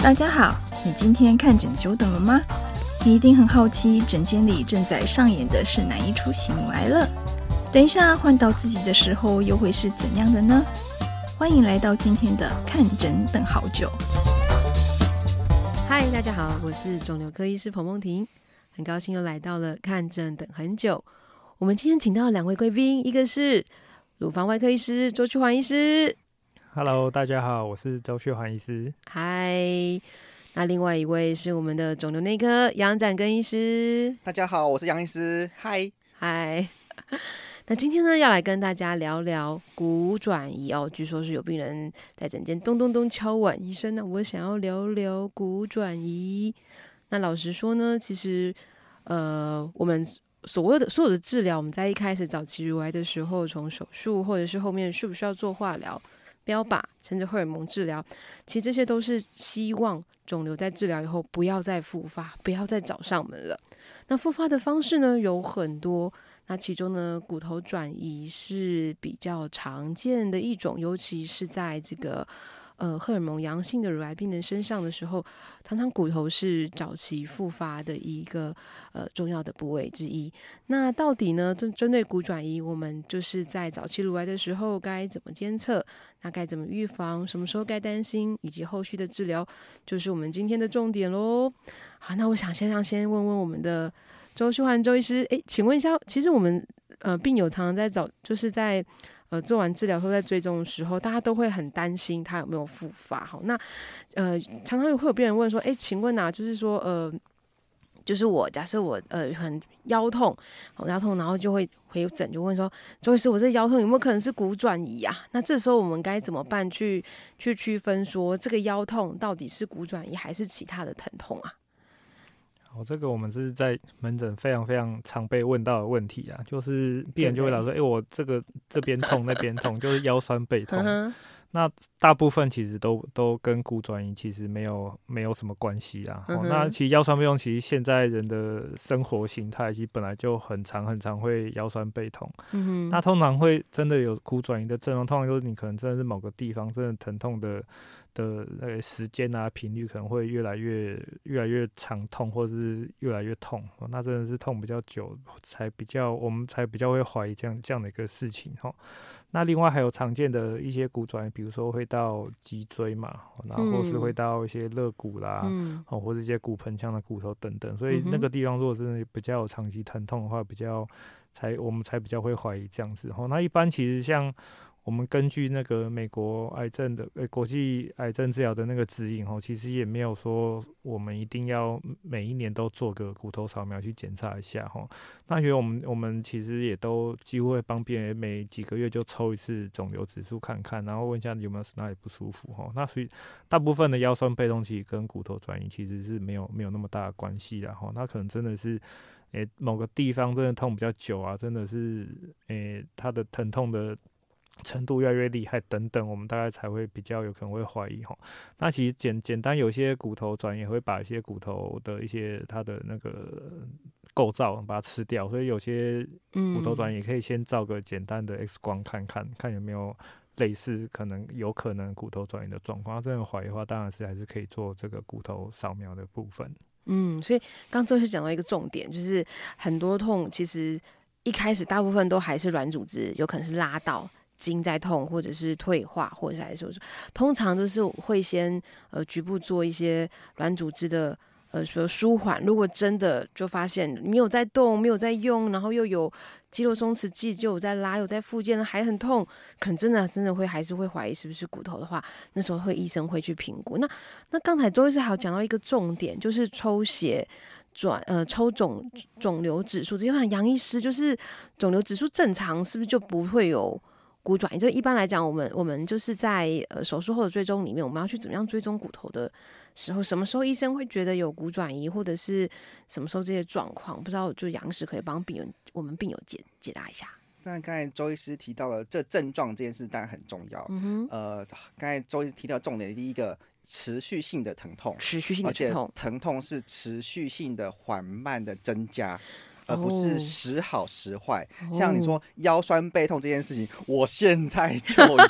大家好，你今天看诊久等了吗？你一定很好奇，诊间里正在上演的是哪一出喜怒哀乐？等一下换到自己的时候，又会是怎样的呢？欢迎来到今天的看诊等好久。嗨，大家好，我是肿瘤科医师彭梦婷，很高兴又来到了看诊等很久。我们今天请到两位贵宾，一个是乳房外科医师周旭环医师。Hello，大家好，我是周旭环医师。嗨，那另外一位是我们的肿瘤内科杨展根医师。大家好，我是杨医师。嗨，嗨。那今天呢，要来跟大家聊聊骨转移哦。据说是有病人在诊间咚咚咚敲碗，医生呢，我想要聊聊骨转移。那老实说呢，其实呃，我们所谓的所有的治疗，我们在一开始早期乳癌的时候，从手术或者是后面需不需要做化疗、标靶，甚至荷尔蒙治疗，其实这些都是希望肿瘤在治疗以后不要再复发，不要再找上门了。那复发的方式呢，有很多。那其中呢，骨头转移是比较常见的一种，尤其是在这个呃荷尔蒙阳性的乳癌病人身上的时候，常常骨头是早期复发的一个呃重要的部位之一。那到底呢，针针对骨转移，我们就是在早期乳癌的时候该怎么监测？那该怎么预防？什么时候该担心？以及后续的治疗，就是我们今天的重点喽。好，那我想先让先问问我们的。周旭环周医师，诶，请问一下，其实我们呃病友常常在早，就是在呃做完治疗后在追踪的时候，大家都会很担心他有没有复发。好，那呃常常会有病人问说，诶，请问啊，就是说呃，就是我假设我呃很腰痛，腰痛，然后就会回诊就问说，周医师，我这腰痛有没有可能是骨转移啊？那这时候我们该怎么办去去区分说这个腰痛到底是骨转移还是其他的疼痛啊？哦，这个我们是在门诊非常非常常被问到的问题啊，就是病人就会老说，哎、欸，我这个这边痛那边痛，就是腰酸背痛。那大部分其实都都跟骨转移其实没有没有什么关系啊。哦，那其实腰酸背痛其实现在人的生活形态其实本来就很长很长会腰酸背痛。那通常会真的有骨转移的症状，通常就是你可能真的是某个地方真的疼痛的。的那个时间啊，频率可能会越来越越来越长痛，或者是越来越痛，那真的是痛比较久才比较，我们才比较会怀疑这样这样的一个事情哈。那另外还有常见的一些骨转移，比如说会到脊椎嘛，然后或是会到一些肋骨啦，嗯、或者一些骨盆腔的骨头等等，所以那个地方如果真的比较有长期疼痛的话，比较才我们才比较会怀疑这样子哈。那一般其实像。我们根据那个美国癌症的呃国际癌症治疗的那个指引哦，其实也没有说我们一定要每一年都做个骨头扫描去检查一下哈。那因为我们我们其实也都几乎会帮病人每几个月就抽一次肿瘤指数看看，然后问一下有没有哪里不舒服哈。那所以大部分的腰酸背痛其实跟骨头转移其实是没有没有那么大的关系的哈。那可能真的是诶、某个地方真的痛比较久啊，真的是诶、欸、它的疼痛的。程度越来越厉害，等等，我们大概才会比较有可能会怀疑哈。那其实简简单有些骨头转移会把一些骨头的一些它的那个构造把它吃掉，所以有些骨头转移可以先照个简单的 X 光看看，看有没有类似可能有可能骨头转移的状况。真的怀疑的话，当然是还是可以做这个骨头扫描的部分。嗯，所以刚刚周医师讲到一个重点，就是很多痛其实一开始大部分都还是软组织，有可能是拉到。筋在痛，或者是退化，或者是还是，通常都是会先呃局部做一些软组织的呃说舒缓。如果真的就发现没有在动，没有在用，然后又有肌肉松弛剂就有在拉，有在复健还很痛，可能真的真的会还是会怀疑是不是骨头的话，那时候会医生会去评估。那那刚才周医师还有讲到一个重点，就是抽血转呃抽肿肿瘤指数，因为杨医师就是肿瘤指数正常，是不是就不会有？骨转移就一般来讲，我们我们就是在呃手术后的追踪里面，我们要去怎么样追踪骨头的时候，什么时候医生会觉得有骨转移，或者是什么时候这些状况，不知道就杨医师可以帮病人我们病友解解答一下。那刚才周医师提到了这症状这件事，当然很重要。嗯哼，呃，刚才周医师提到重点的第一个，持续性的疼痛，持续性的疼痛，疼痛是持续性的缓慢的增加。而不是时好时坏。像你说腰酸背痛这件事情，我现在就有了，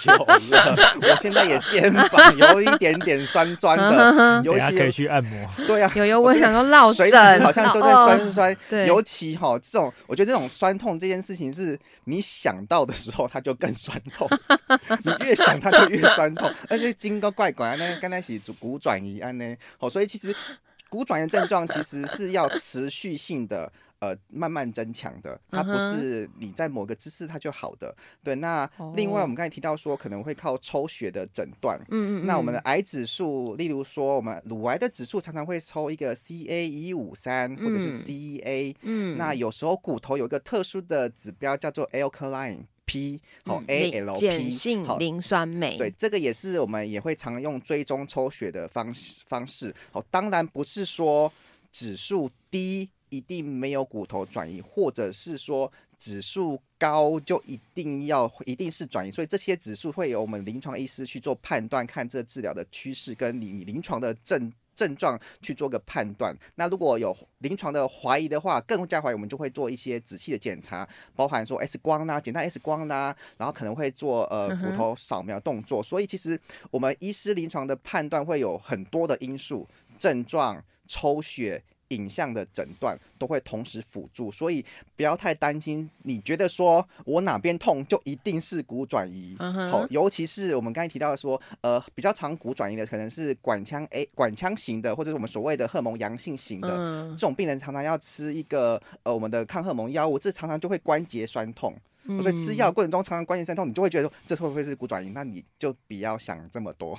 我现在也肩膀有一点点酸酸的，尤其可以去按摩。对呀，有有，我想说落时好像都在酸酸。尤其哈这种，我觉得这种酸痛这件事情，是你想到的时候，它就更酸痛。你越想，它就越酸痛，而且筋都怪怪。那刚才是骨转移案呢，好，所以其实。骨转移症状其实是要持续性的，呃，慢慢增强的，它不是你在某个姿势它就好的。对，那另外我们刚才提到说可能会靠抽血的诊断，嗯嗯，那我们的癌指数，例如说我们乳癌的指数常常会抽一个 CA 一五三或者是 CEA，嗯，那有时候骨头有一个特殊的指标叫做 Alkaline。P 好 ALP 性磷酸酶，对，这个也是我们也会常用追踪抽血的方式方式。好，当然不是说指数低一定没有骨头转移，或者是说指数高就一定要一定是转移。所以这些指数会由我们临床医师去做判断，看这治疗的趋势跟你临床的症。症状去做个判断，那如果有临床的怀疑的话，更加怀疑，我们就会做一些仔细的检查，包含说 X 光啦、啊，简单 X 光啦、然后可能会做呃骨头扫描动作。所以其实我们医师临床的判断会有很多的因素，症状、抽血。影像的诊断都会同时辅助，所以不要太担心。你觉得说我哪边痛就一定是骨转移？好、uh huh.，尤其是我们刚才提到的说，呃，比较常骨转移的可能是管腔 A 管腔型的，或者是我们所谓的荷尔蒙阳性型的、uh huh. 这种病人，常常要吃一个呃我们的抗荷尔蒙药物，这常常就会关节酸痛。Uh. 所以吃药过程中常常关节酸痛，你就会觉得说这会不会是骨转移？那你就不要想这么多，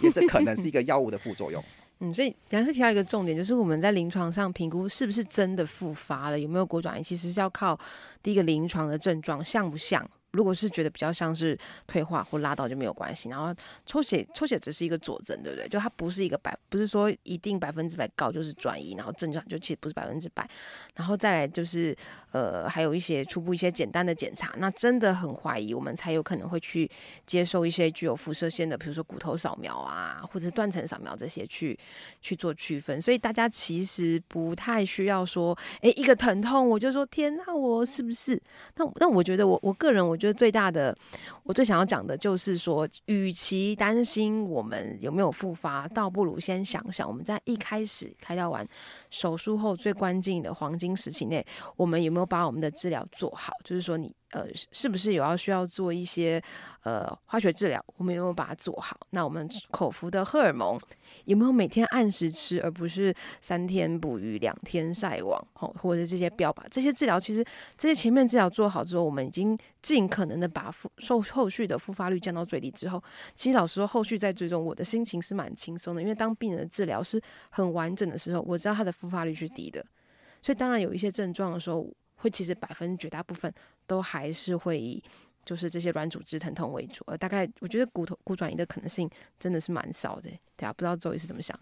因为这可能是一个药物的副作用。嗯，所以杨是提到一个重点，就是我们在临床上评估是不是真的复发了，有没有骨转移，其实是要靠第一个临床的症状像不像。如果是觉得比较像是退化或拉到就没有关系，然后抽血抽血只是一个佐证，对不对？就它不是一个百，不是说一定百分之百高就是转移，然后症状就其实不是百分之百。然后再来就是呃，还有一些初步一些简单的检查，那真的很怀疑，我们才有可能会去接受一些具有辐射线的，比如说骨头扫描啊，或者断层扫描这些去去做区分。所以大家其实不太需要说，诶，一个疼痛我就说天哪，我是不是？那那我觉得我我个人我。觉得最大的，我最想要讲的就是说，与其担心我们有没有复发，倒不如先想想我们在一开始开刀完手术后最关键的黄金时期内，我们有没有把我们的治疗做好？就是说你。呃，是不是有要需要做一些呃化学治疗？我们有没有把它做好？那我们口服的荷尔蒙有没有每天按时吃，而不是三天捕鱼两天晒网？吼，或者这些标靶，这些治疗其实这些前面治疗做好之后，我们已经尽可能的把复受后续的复发率降到最低之后，其实老实说，后续再追踪，我的心情是蛮轻松的，因为当病人的治疗是很完整的时候，我知道他的复发率是低的，所以当然有一些症状的时候，会其实百分之绝大部分。都还是会以就是这些软组织疼痛为主，呃，大概我觉得骨头骨转移的可能性真的是蛮少的，对啊，不知道周医师怎么想？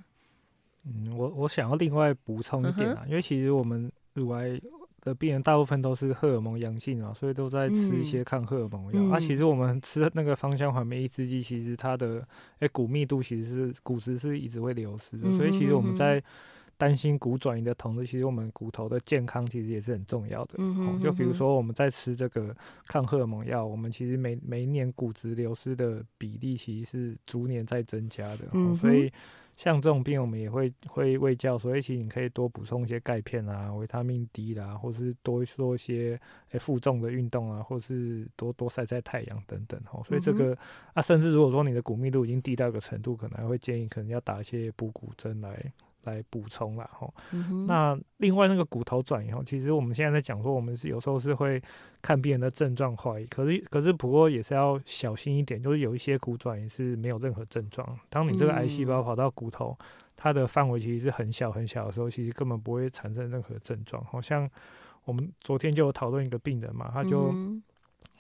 嗯，我我想要另外补充一点啊，嗯、因为其实我们乳癌的病人大部分都是荷尔蒙阳性啊，所以都在吃一些抗荷尔蒙药。嗯、啊，其实我们吃那个芳香环酶抑制剂，其实它的哎骨密度其实是骨质是一直会流失的，嗯、所以其实我们在。担心骨转移的同时，其实我们骨头的健康其实也是很重要的。嗯哼嗯哼，就比如说我们在吃这个抗荷尔蒙药，我们其实每每一年骨质流失的比例其实是逐年在增加的。嗯哼，所以像这种病，我们也会会喂教，所以其实你可以多补充一些钙片啊、维他命 D 啦，或是多做一些诶负重的运动啊，或是多多晒晒太阳等等。哦，所以这个、嗯、啊，甚至如果说你的骨密度已经低到一个程度，可能还会建议可能要打一些补骨针来。来补充啦，吼。嗯、那另外那个骨头转移后，其实我们现在在讲说，我们是有时候是会看病人的症状怀疑，可是可是不过也是要小心一点，就是有一些骨转移是没有任何症状。当你这个癌细胞跑到骨头，嗯、它的范围其实是很小很小的时候，其实根本不会产生任何症状。好像我们昨天就有讨论一个病人嘛，他就。嗯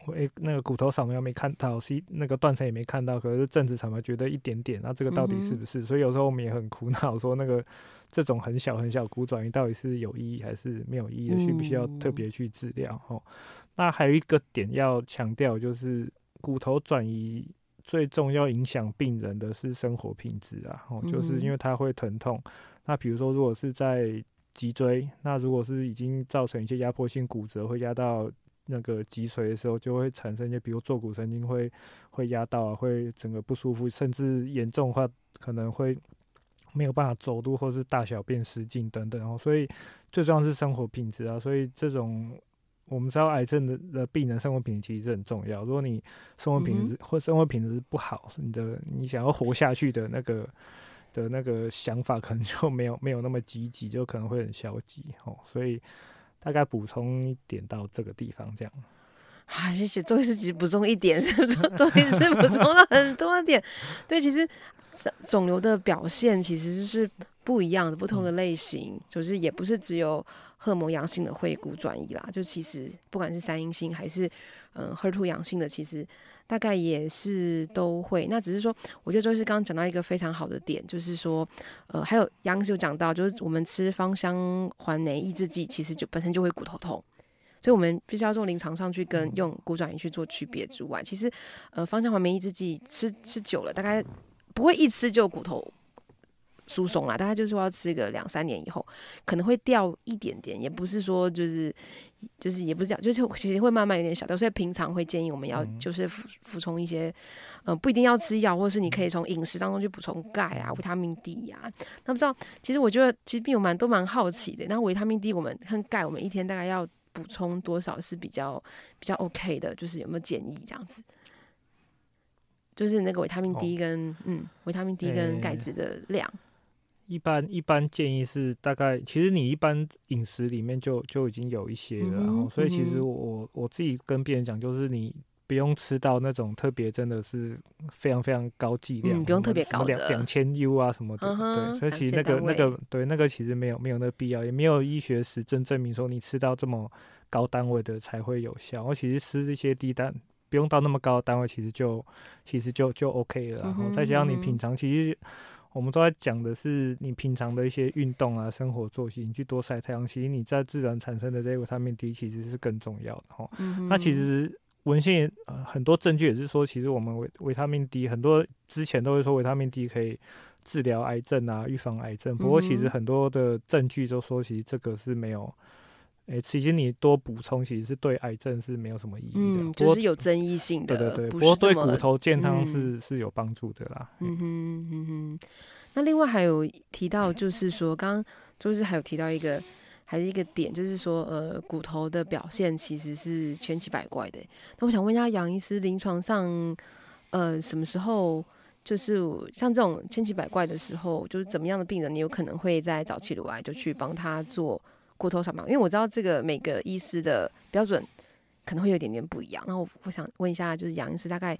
诶、欸，那个骨头扫描没看到，C 那个断层也没看到，可是正子扫描觉得一点点，那这个到底是不是？嗯、所以有时候我们也很苦恼，说那个这种很小很小骨转移到底是有意义还是没有意义的，需不需要特别去治疗？哦、嗯，那还有一个点要强调，就是骨头转移最重要影响病人的是生活品质啊，哦，就是因为它会疼痛。那比如说，如果是在脊椎。那如果是已经造成一些压迫性骨折，会压到那个脊髓的时候，就会产生一些，比如坐骨神经会会压到啊，会整个不舒服，甚至严重的话可能会没有办法走路，或是大小便失禁等等。哦，所以最重要是生活品质啊。所以这种我们知道癌症的的病人生活品质其实很重要。如果你生活品质、嗯、或生活品质不好，你的你想要活下去的那个的那个想法可能就没有没有那么积极，就可能会很消极。哦，所以。大概补充一点到这个地方，这样。啊，谢谢周医师，只补充一点，周医师补充了很多点。对，其实肿肿瘤的表现其实是不一样的，不同的类型，嗯、就是也不是只有荷尔蒙阳性的会骨转移啦，就其实不管是三阴性还是嗯 HER2 阳性的，其实。大概也是都会，那只是说，我觉得就是刚刚讲到一个非常好的点，就是说，呃，还有杨师有讲到，就是我们吃芳香环酶抑制剂，其实就本身就会骨头痛，所以我们必须要从临床上去跟用骨转移去做区别之外，其实，呃，芳香环酶抑制剂吃吃久了，大概不会一吃就骨头。疏松啦，大概就是说要吃个两三年以后，可能会掉一点点，也不是说就是就是也不是掉，就是其实会慢慢有点小掉。所以平常会建议我们要就是服服从一些，嗯、呃，不一定要吃药，或者是你可以从饮食当中去补充钙啊、维他命 D 呀、啊。那不知道，其实我觉得其实病友蛮都蛮好奇的。那维他命 D 我们跟钙，我们一天大概要补充多少是比较比较 OK 的？就是有没有建议这样子？就是那个维他命 D 跟、哦、嗯维他命 D 跟钙质的量。欸一般一般建议是大概，其实你一般饮食里面就就已经有一些了，然后、嗯、所以其实我我自己跟别人讲，就是你不用吃到那种特别真的是非常非常高剂量，嗯、不用特别高的两两千 U 啊什么的，嗯、对，所以其实那个那个对那个其实没有没有那个必要，也没有医学实证证明说你吃到这么高单位的才会有效。我其实吃这些低单不用到那么高的单位，其实就其实就就 OK 了，然后再加上你平常其实。我们都在讲的是你平常的一些运动啊、生活作息，你去多晒太阳，其实你在自然产生的这个维他命 D 其实是更重要的哈。嗯、那其实文献也、呃、很多证据也是说，其实我们维维他命 D 很多之前都会说维他命 D 可以治疗癌症啊、预防癌症，不过其实很多的证据都说，其实这个是没有。诶，其实你多补充，其实是对癌症是没有什么意义的，嗯，就是有争议性的。对对对，不，不过对骨头健康是、嗯、是有帮助的啦。嗯哼嗯哼。那另外还有提到，就是说，刚刚就是还有提到一个，还是一个点，就是说，呃，骨头的表现其实是千奇百怪的。那我想问一下杨医师，临床上，呃，什么时候就是像这种千奇百怪的时候，就是怎么样的病人，你有可能会在早期乳癌就去帮他做？骨头扫描，因为我知道这个每个医师的标准可能会有点点不一样。那我我想问一下，就是杨医师大概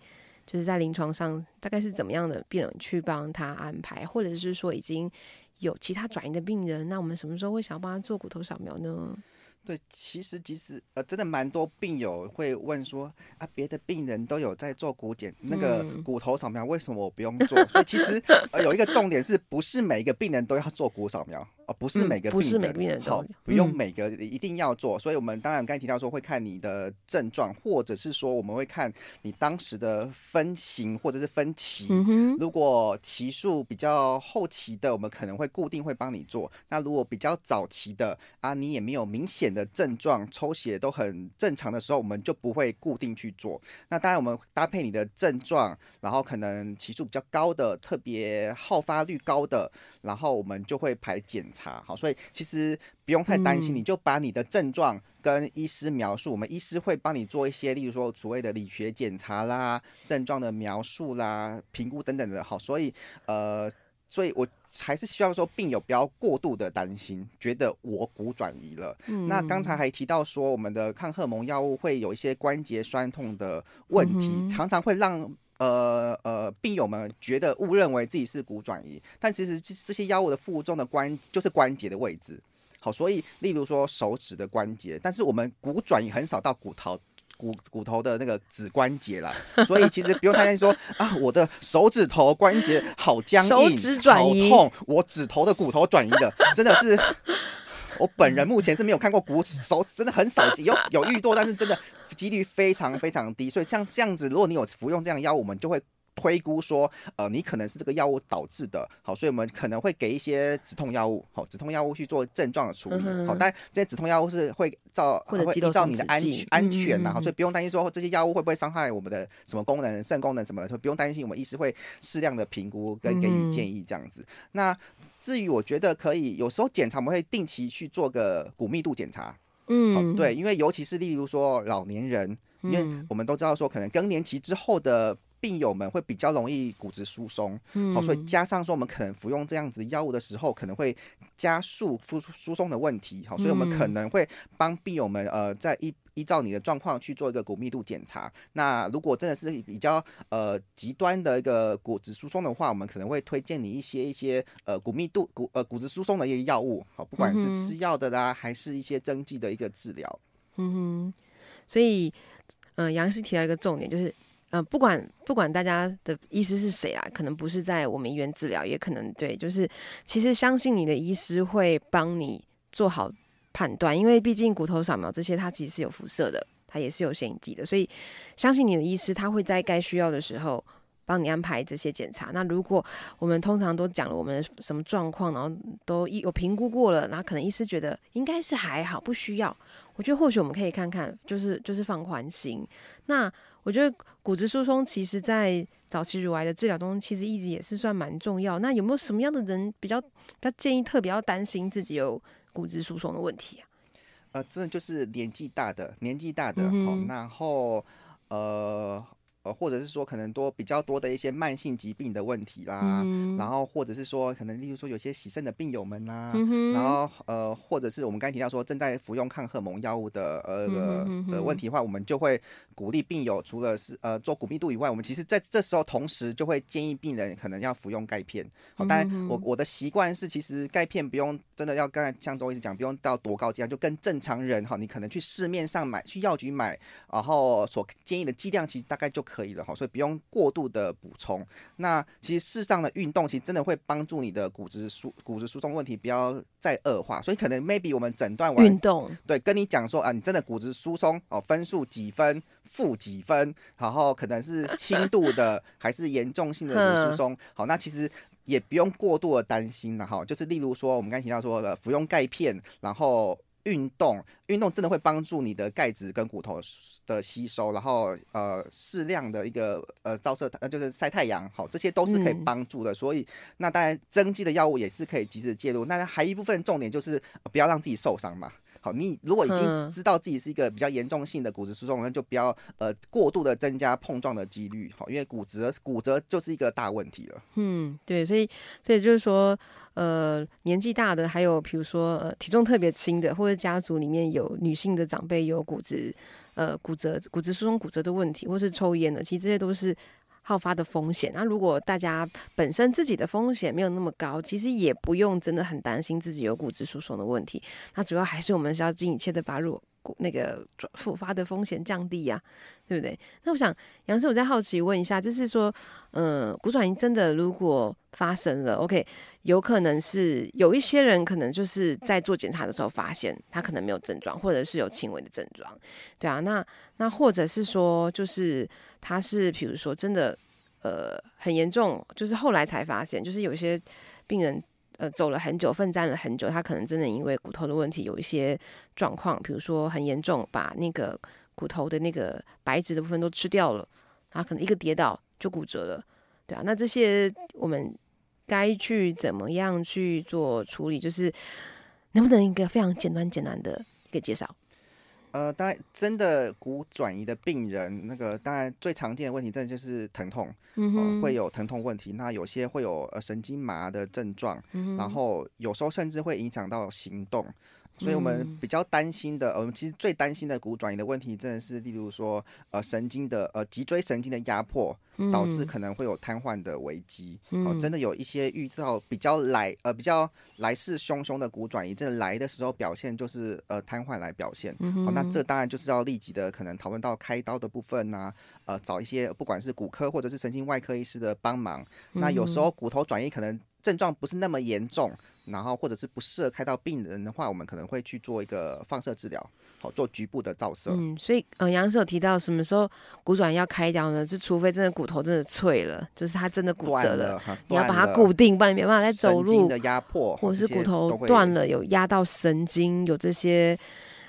就是在临床上大概是怎么样的病人去帮他安排，或者是说已经有其他转移的病人，那我们什么时候会想要帮他做骨头扫描呢？对，其实其实呃，真的蛮多病友会问说啊，别的病人都有在做骨检，那个骨头扫描为什么我不用做？嗯、所以其实呃，有一个重点是不是每一个病人都要做骨扫描？不是每个病人，嗯、不是每个病人好，不用每个一定要做。嗯、所以，我们当然刚才提到说会看你的症状，或者是说我们会看你当时的分型或者是分期。嗯、如果期数比较后期的，我们可能会固定会帮你做。那如果比较早期的啊，你也没有明显的症状，抽血都很正常的时候，我们就不会固定去做。那当然，我们搭配你的症状，然后可能期数比较高的，特别好发率高的，然后我们就会排检查。好，所以其实不用太担心，你就把你的症状跟医师描述，嗯、我们医师会帮你做一些，例如说所谓的理学检查啦、症状的描述啦、评估等等的。好，所以呃，所以我还是希望说病友不要过度的担心，觉得我骨转移了。嗯、那刚才还提到说，我们的抗荷蒙药物会有一些关节酸痛的问题，嗯、常常会让。呃呃，病友们觉得误认为自己是骨转移，但其实这这些药物的负重的关就是关节的位置。好，所以例如说手指的关节，但是我们骨转移很少到骨头骨骨头的那个指关节啦，所以其实不用太担心说啊，我的手指头关节好僵硬，手指转移，好痛，我指头的骨头转移的，真的是 我本人目前是没有看过骨手，真的很少有有遇到，但是真的。几率非常非常低，所以像这样子，如果你有服用这样药物，我们就会推估说，呃，你可能是这个药物导致的，好，所以我们可能会给一些止痛药物，好，止痛药物去做症状的处理，嗯、好，但这些止痛药物是会照会依照你的安全安全呐，好，所以不用担心说这些药物会不会伤害我们的什么功能、肾功能什么的，所以不用担心，我们医师会适量的评估跟给予建议这样子。嗯、那至于我觉得可以，有时候检查我们会定期去做个骨密度检查，嗯，好，对，因为尤其是例如说老年人，因为我们都知道说可能更年期之后的。病友们会比较容易骨质疏松，好，所以加上说我们可能服用这样子药物的时候，可能会加速疏疏松的问题，好，所以我们可能会帮病友们呃，在依依照你的状况去做一个骨密度检查。那如果真的是比较呃极端的一个骨质疏松的话，我们可能会推荐你一些一些呃骨密度骨呃骨质疏松的一些药物，好，不管是吃药的啦，还是一些针剂的一个治疗。嗯哼，所以嗯、呃，杨医师提到一个重点就是。呃，不管不管大家的医师是谁啊，可能不是在我们医院治疗，也可能对，就是其实相信你的医师会帮你做好判断，因为毕竟骨头扫描这些它其实是有辐射的，它也是有显影剂的，所以相信你的医师他会在该需要的时候帮你安排这些检查。那如果我们通常都讲了我们的什么状况，然后都有评估过了，然后可能医师觉得应该是还好，不需要，我觉得或许我们可以看看，就是就是放宽心。那我觉得骨质疏松其实，在早期乳癌的治疗中，其实一直也是算蛮重要。那有没有什么样的人比较，比较建议特别要担心自己有骨质疏松的问题啊？呃，真的就是年纪大的，年纪大的，嗯、哦然后呃。呃，或者是说可能多比较多的一些慢性疾病的问题啦，嗯、然后或者是说可能例如说有些洗肾的病友们啦，嗯、然后呃，或者是我们刚才提到说正在服用抗荷蒙药物的呃的、嗯、的问题的话，我们就会鼓励病友除了是呃做骨密度以外，我们其实在这时候同时就会建议病人可能要服用钙片。好，当然我我的习惯是其实钙片不用真的要刚才像周医师讲，不用到多高剂量，就跟正常人哈，你可能去市面上买去药局买，然后所建议的剂量其实大概就。可以了哈，所以不用过度的补充。那其实适当的运动，其实真的会帮助你的骨质疏骨质疏松问题不要再恶化。所以可能 maybe 我们诊断完运动，对，跟你讲说啊，你真的骨质疏松哦，分数几分，负几分，然后可能是轻度的还是严重性的疏 松。好，那其实也不用过度的担心了哈。就是例如说，我们刚提到说的服用钙片，然后。运动，运动真的会帮助你的钙质跟骨头的吸收，然后呃适量的一个呃照射，呃就是晒太阳，好，这些都是可以帮助的。嗯、所以那当然增肌的药物也是可以及时介入。那还一部分重点就是不要让自己受伤嘛。好，你如果已经知道自己是一个比较严重性的骨质疏松，那就不要呃过度的增加碰撞的几率，好，因为骨折骨折就是一个大问题了。嗯，对，所以所以就是说，呃，年纪大的，还有比如说呃体重特别轻的，或者家族里面有女性的长辈有骨质呃骨折、骨质疏松骨折的问题，或是抽烟的，其实这些都是。好发的风险，那如果大家本身自己的风险没有那么高，其实也不用真的很担心自己有骨质疏松的问题。那主要还是我们需要尽一切的把乳那个复发的风险降低呀、对不对？那我想杨医师，我再好奇问一下，就是说，嗯，骨转移真的如果发生了，OK，有可能是有一些人可能就是在做检查的时候发现他可能没有症状，或者是有轻微的症状，对啊，那那或者是说就是。他是，比如说，真的，呃，很严重，就是后来才发现，就是有些病人，呃，走了很久，奋战了很久，他可能真的因为骨头的问题有一些状况，比如说很严重，把那个骨头的那个白质的部分都吃掉了，他可能一个跌倒就骨折了，对啊，那这些我们该去怎么样去做处理？就是能不能一个非常简单简单的一个介绍？呃，当然，真的骨转移的病人，那个当然最常见的问题，真的就是疼痛，嗯、呃，会有疼痛问题。那有些会有呃神经麻的症状，嗯、然后有时候甚至会影响到行动。所以我们比较担心的，我们其实最担心的骨转移的问题，真的是例如说，呃，神经的呃脊椎神经的压迫，导致可能会有瘫痪的危机。哦，真的有一些遇到比较来呃比较来势汹汹的骨转移，真的来的时候表现就是呃瘫痪来表现。好，那这当然就是要立即的可能讨论到开刀的部分呐，呃，找一些不管是骨科或者是神经外科医师的帮忙。那有时候骨头转移可能。症状不是那么严重，然后或者是不适合开到病人的话，我们可能会去做一个放射治疗，好做局部的照射。嗯，所以嗯，杨医师有提到什么时候骨转移要开刀呢？就除非真的骨头真的脆了，就是它真的骨折了，了你要把它固定，不然你没办法再走路。的压迫，或者是骨头断了，有压到神经，有这些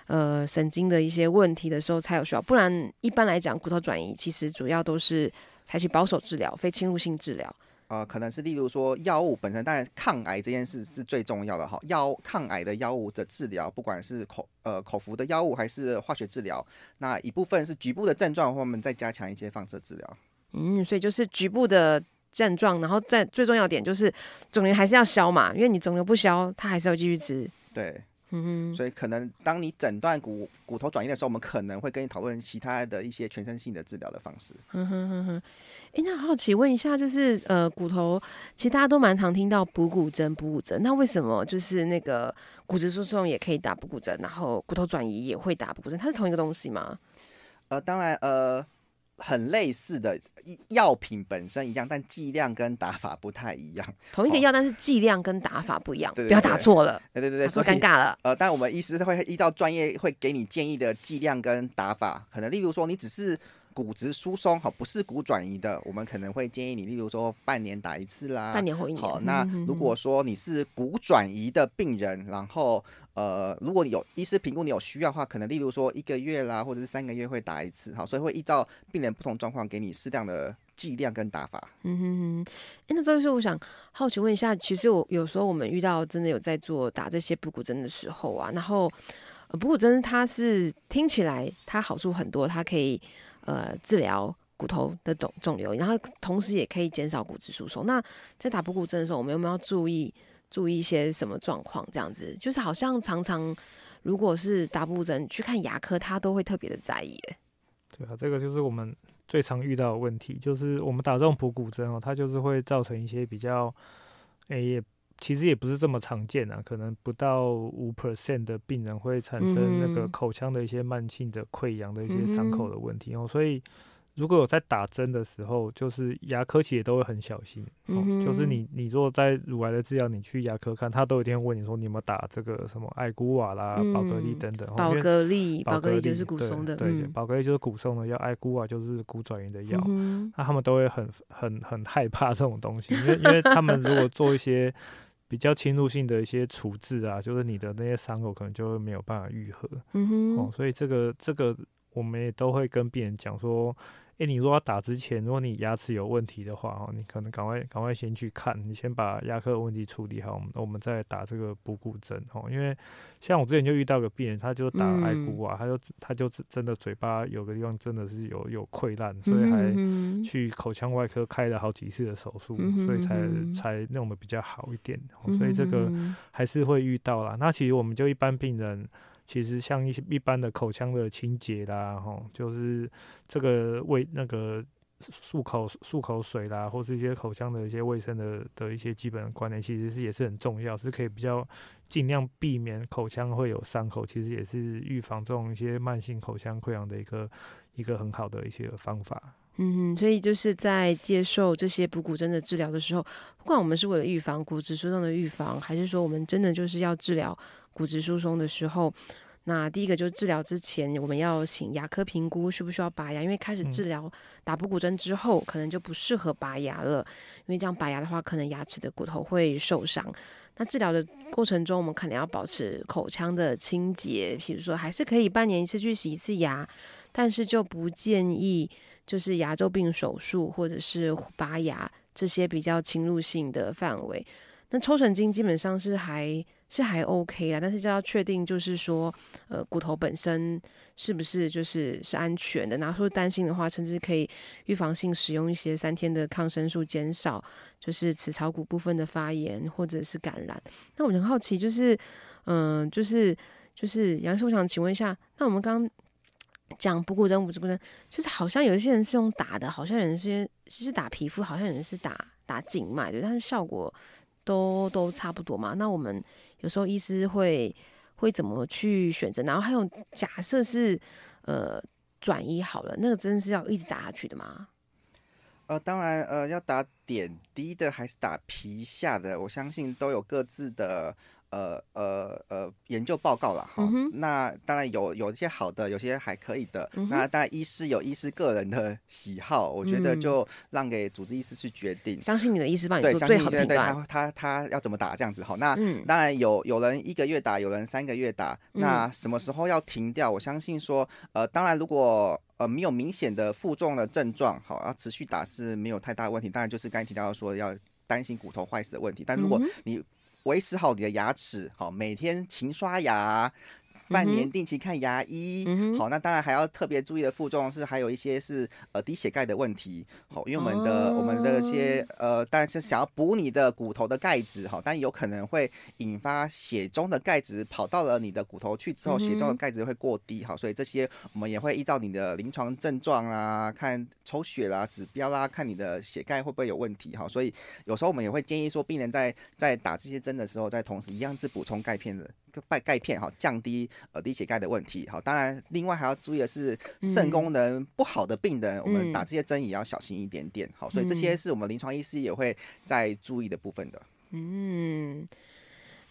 呃神经的一些问题的时候才有需要。不然一般来讲，骨头转移其实主要都是采取保守治疗，非侵入性治疗。呃，可能是例如说药物本身，当然抗癌这件事是最重要的哈。药抗癌的药物的治疗，不管是口呃口服的药物还是化学治疗，那一部分是局部的症状，我们再加强一些放射治疗。嗯，所以就是局部的症状，然后在最重要点就是肿瘤还是要消嘛，因为你肿瘤不消，它还是要继续吃。对。嗯哼，所以可能当你诊断骨骨头转移的时候，我们可能会跟你讨论其他的一些全身性的治疗的方式。嗯哼哼哼，哎、欸，那好奇问一下，就是呃，骨头其实大家都蛮常听到补骨针、补骨针，那为什么就是那个骨质疏松也可以打补骨针，然后骨头转移也会打补骨针？它是同一个东西吗？呃，当然，呃。很类似的药品本身一样，但剂量跟打法不太一样。同一个药，哦、但是剂量跟打法不一样，对对对，不要打错了。对对对，说尴尬了。呃，但我们医师会依照专业会给你建议的剂量跟打法，可能例如说你只是。骨质疏松好，不是骨转移的，我们可能会建议你，例如说半年打一次啦，半年或一年。好，那如果说你是骨转移的病人，然后呃，如果你有医师评估你有需要的话，可能例如说一个月啦，或者是三个月会打一次，好，所以会依照病人不同状况给你适当的剂量跟打法。嗯哼哼，哎，那周医师，我想好奇问一下，其实我有时候我们遇到真的有在做打这些补骨针的时候啊，然后补骨针它是听起来它好处很多，它可以。呃，治疗骨头的肿肿瘤，然后同时也可以减少骨质疏松。那在打补骨针的时候，我们有没有注意注意一些什么状况？这样子，就是好像常常如果是打补针去看牙科，他都会特别的在意。对啊，这个就是我们最常遇到的问题，就是我们打这种补骨针哦，它就是会造成一些比较，哎、也其实也不是这么常见啊，可能不到五 percent 的病人会产生那个口腔的一些慢性的溃疡的一些伤口的问题哦，所以。如果有在打针的时候，就是牙科其实也都会很小心。哦、嗯，就是你你如果在乳癌的治疗，你去牙科看，他都一定会问你说你有没有打这个什么艾古瓦啦、宝、嗯、格丽等等。宝格丽，宝格丽就是骨松的，对，宝、嗯、格丽就是骨松的药，艾古瓦就是骨转移的药。那他们都会很很很害怕这种东西，因为因为他们如果做一些比较侵入性的一些处置啊，就是你的那些伤口可能就会没有办法愈合。嗯哼，哦，所以这个这个我们也都会跟病人讲说。诶、欸，你如果要打之前，如果你牙齿有问题的话，哦，你可能赶快赶快先去看，你先把牙科的问题处理好，我们我们再打这个补骨针哦。因为像我之前就遇到个病人，他就打艾骨啊，他就他就真的嘴巴有个地方真的是有有溃烂，所以还去口腔外科开了好几次的手术，所以才才弄得比较好一点。所以这个还是会遇到啦。那其实我们就一般病人。其实像一些一般的口腔的清洁啦，吼，就是这个卫那个漱口漱口水啦，或是一些口腔的一些卫生的的一些基本的观念，其实是也是很重要，是可以比较尽量避免口腔会有伤口，其实也是预防这种一些慢性口腔溃疡的一个一个很好的一些方法。嗯，所以就是在接受这些补骨针的治疗的时候，不管我们是为了预防骨质疏松的预防，还是说我们真的就是要治疗。骨质疏松的时候，那第一个就是治疗之前，我们要请牙科评估需不需要拔牙，因为开始治疗打补骨针之后，可能就不适合拔牙了，因为这样拔牙的话，可能牙齿的骨头会受伤。那治疗的过程中，我们可能要保持口腔的清洁，比如说还是可以半年一次去洗一次牙，但是就不建议就是牙周病手术或者是拔牙这些比较侵入性的范围。那抽神经基本上是还。是还 OK 啦，但是就要确定，就是说，呃，骨头本身是不是就是是安全的。然后说担心的话，甚至可以预防性使用一些三天的抗生素，减少就是齿槽骨部分的发炎或者是感染。那我很好奇，就是，嗯、就是就是杨医生，我想请问一下，那我们刚讲补骨针、补骨针，就是好像有一些人是用打的，好像有人是其实打皮肤，好像有人是打打静脉，对，但是效果都都差不多嘛。那我们有时候医师会会怎么去选择？然后还有假设是呃转移好了，那个针是要一直打下去的吗？呃，当然，呃，要打点滴的还是打皮下的，我相信都有各自的。呃呃呃，研究报告了哈，嗯、那当然有有一些好的，有些还可以的。嗯、那当然，医师有医师个人的喜好，我觉得就让给主治医师去决定。相信你的医师帮你做最好的判断。对，他他他要怎么打这样子好。那、嗯、当然有有人一个月打，有人三个月打。那什么时候要停掉？我相信说，呃，当然如果呃没有明显的负重的症状，好，要持续打是没有太大问题。当然就是刚才提到说要担心骨头坏死的问题，但如果你维持好你的牙齿，好，每天勤刷牙。半年定期看牙医，嗯、好，那当然还要特别注意的负重是还有一些是呃低血钙的问题，好，因为我们的、哦、我们的一些呃，但是想要补你的骨头的钙质，好，但有可能会引发血中的钙质跑到了你的骨头去之后，血中的钙质会过低，好，所以这些我们也会依照你的临床症状啊，看抽血啦、指标啦，看你的血钙会不会有问题，好，所以有时候我们也会建议说，病人在在打这些针的时候，在同时一样是补充钙片的。钙钙片哈，降低呃低血钙的问题好，当然另外还要注意的是肾功能不好的病人，嗯、我们打这些针也要小心一点点好，所以这些是我们临床医师也会在注意的部分的。嗯，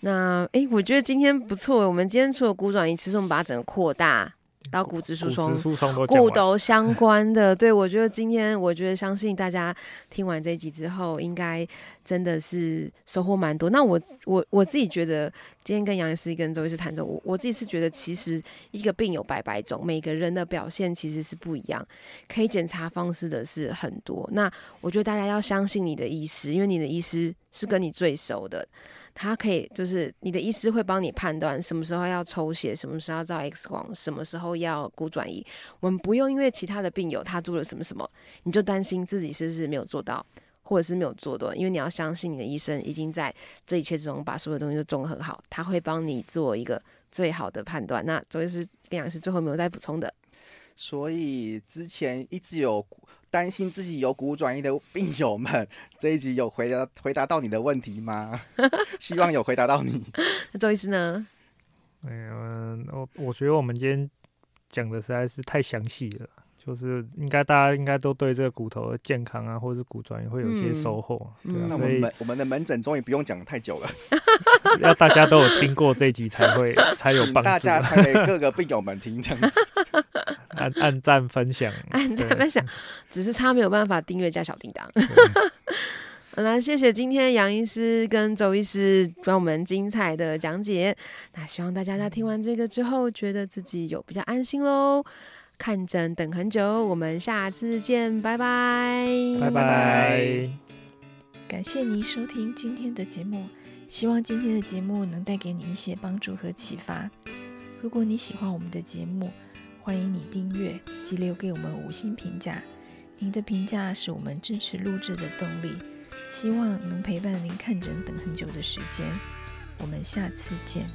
那哎、欸，我觉得今天不错，我们今天除了骨转移，其实我们把它整个扩大。到骨质疏松、骨头相关的，对，我觉得今天，我觉得相信大家听完这一集之后，应该真的是收获蛮多。那我我我自己觉得，今天跟杨医师跟周医师谈着，我我自己是觉得，其实一个病有百百种，每个人的表现其实是不一样，可以检查方式的是很多。那我觉得大家要相信你的医师，因为你的医师是跟你最熟的。他可以，就是你的医师会帮你判断什么时候要抽血，什么时候要照 X 光，什么时候要骨转移。我们不用因为其他的病友他做了什么什么，你就担心自己是不是没有做到，或者是没有做的。因为你要相信你的医生已经在这一切之中把所有东西都综合好，他会帮你做一个最好的判断。那周医师跟杨师最后没有再补充的。所以之前一直有担心自己有骨转移的病友们，这一集有回答回答到你的问题吗？希望有回答到你。那周医师呢？嗯，我我觉得我们今天讲的实在是太详细了。就是应该大家应该都对这个骨头的健康啊，或者是骨转移会有一些收获，嗯、对啊。那我们我们的门诊终于不用讲太久了，要大家都有听过这一集才会 才有帮助，大家才给各个病友们听这样子，按按赞分享，按赞分享，只是他没有办法订阅加小叮当。好啦，谢谢今天杨医师跟周医师帮我们精彩的讲解。那希望大家在听完这个之后，觉得自己有比较安心喽。看诊等很久，我们下次见，拜拜，拜拜。感谢您收听今天的节目，希望今天的节目能带给你一些帮助和启发。如果你喜欢我们的节目，欢迎你订阅及留给我们五星评价。您的评价是我们支持录制的动力。希望能陪伴您看诊等很久的时间。我们下次见。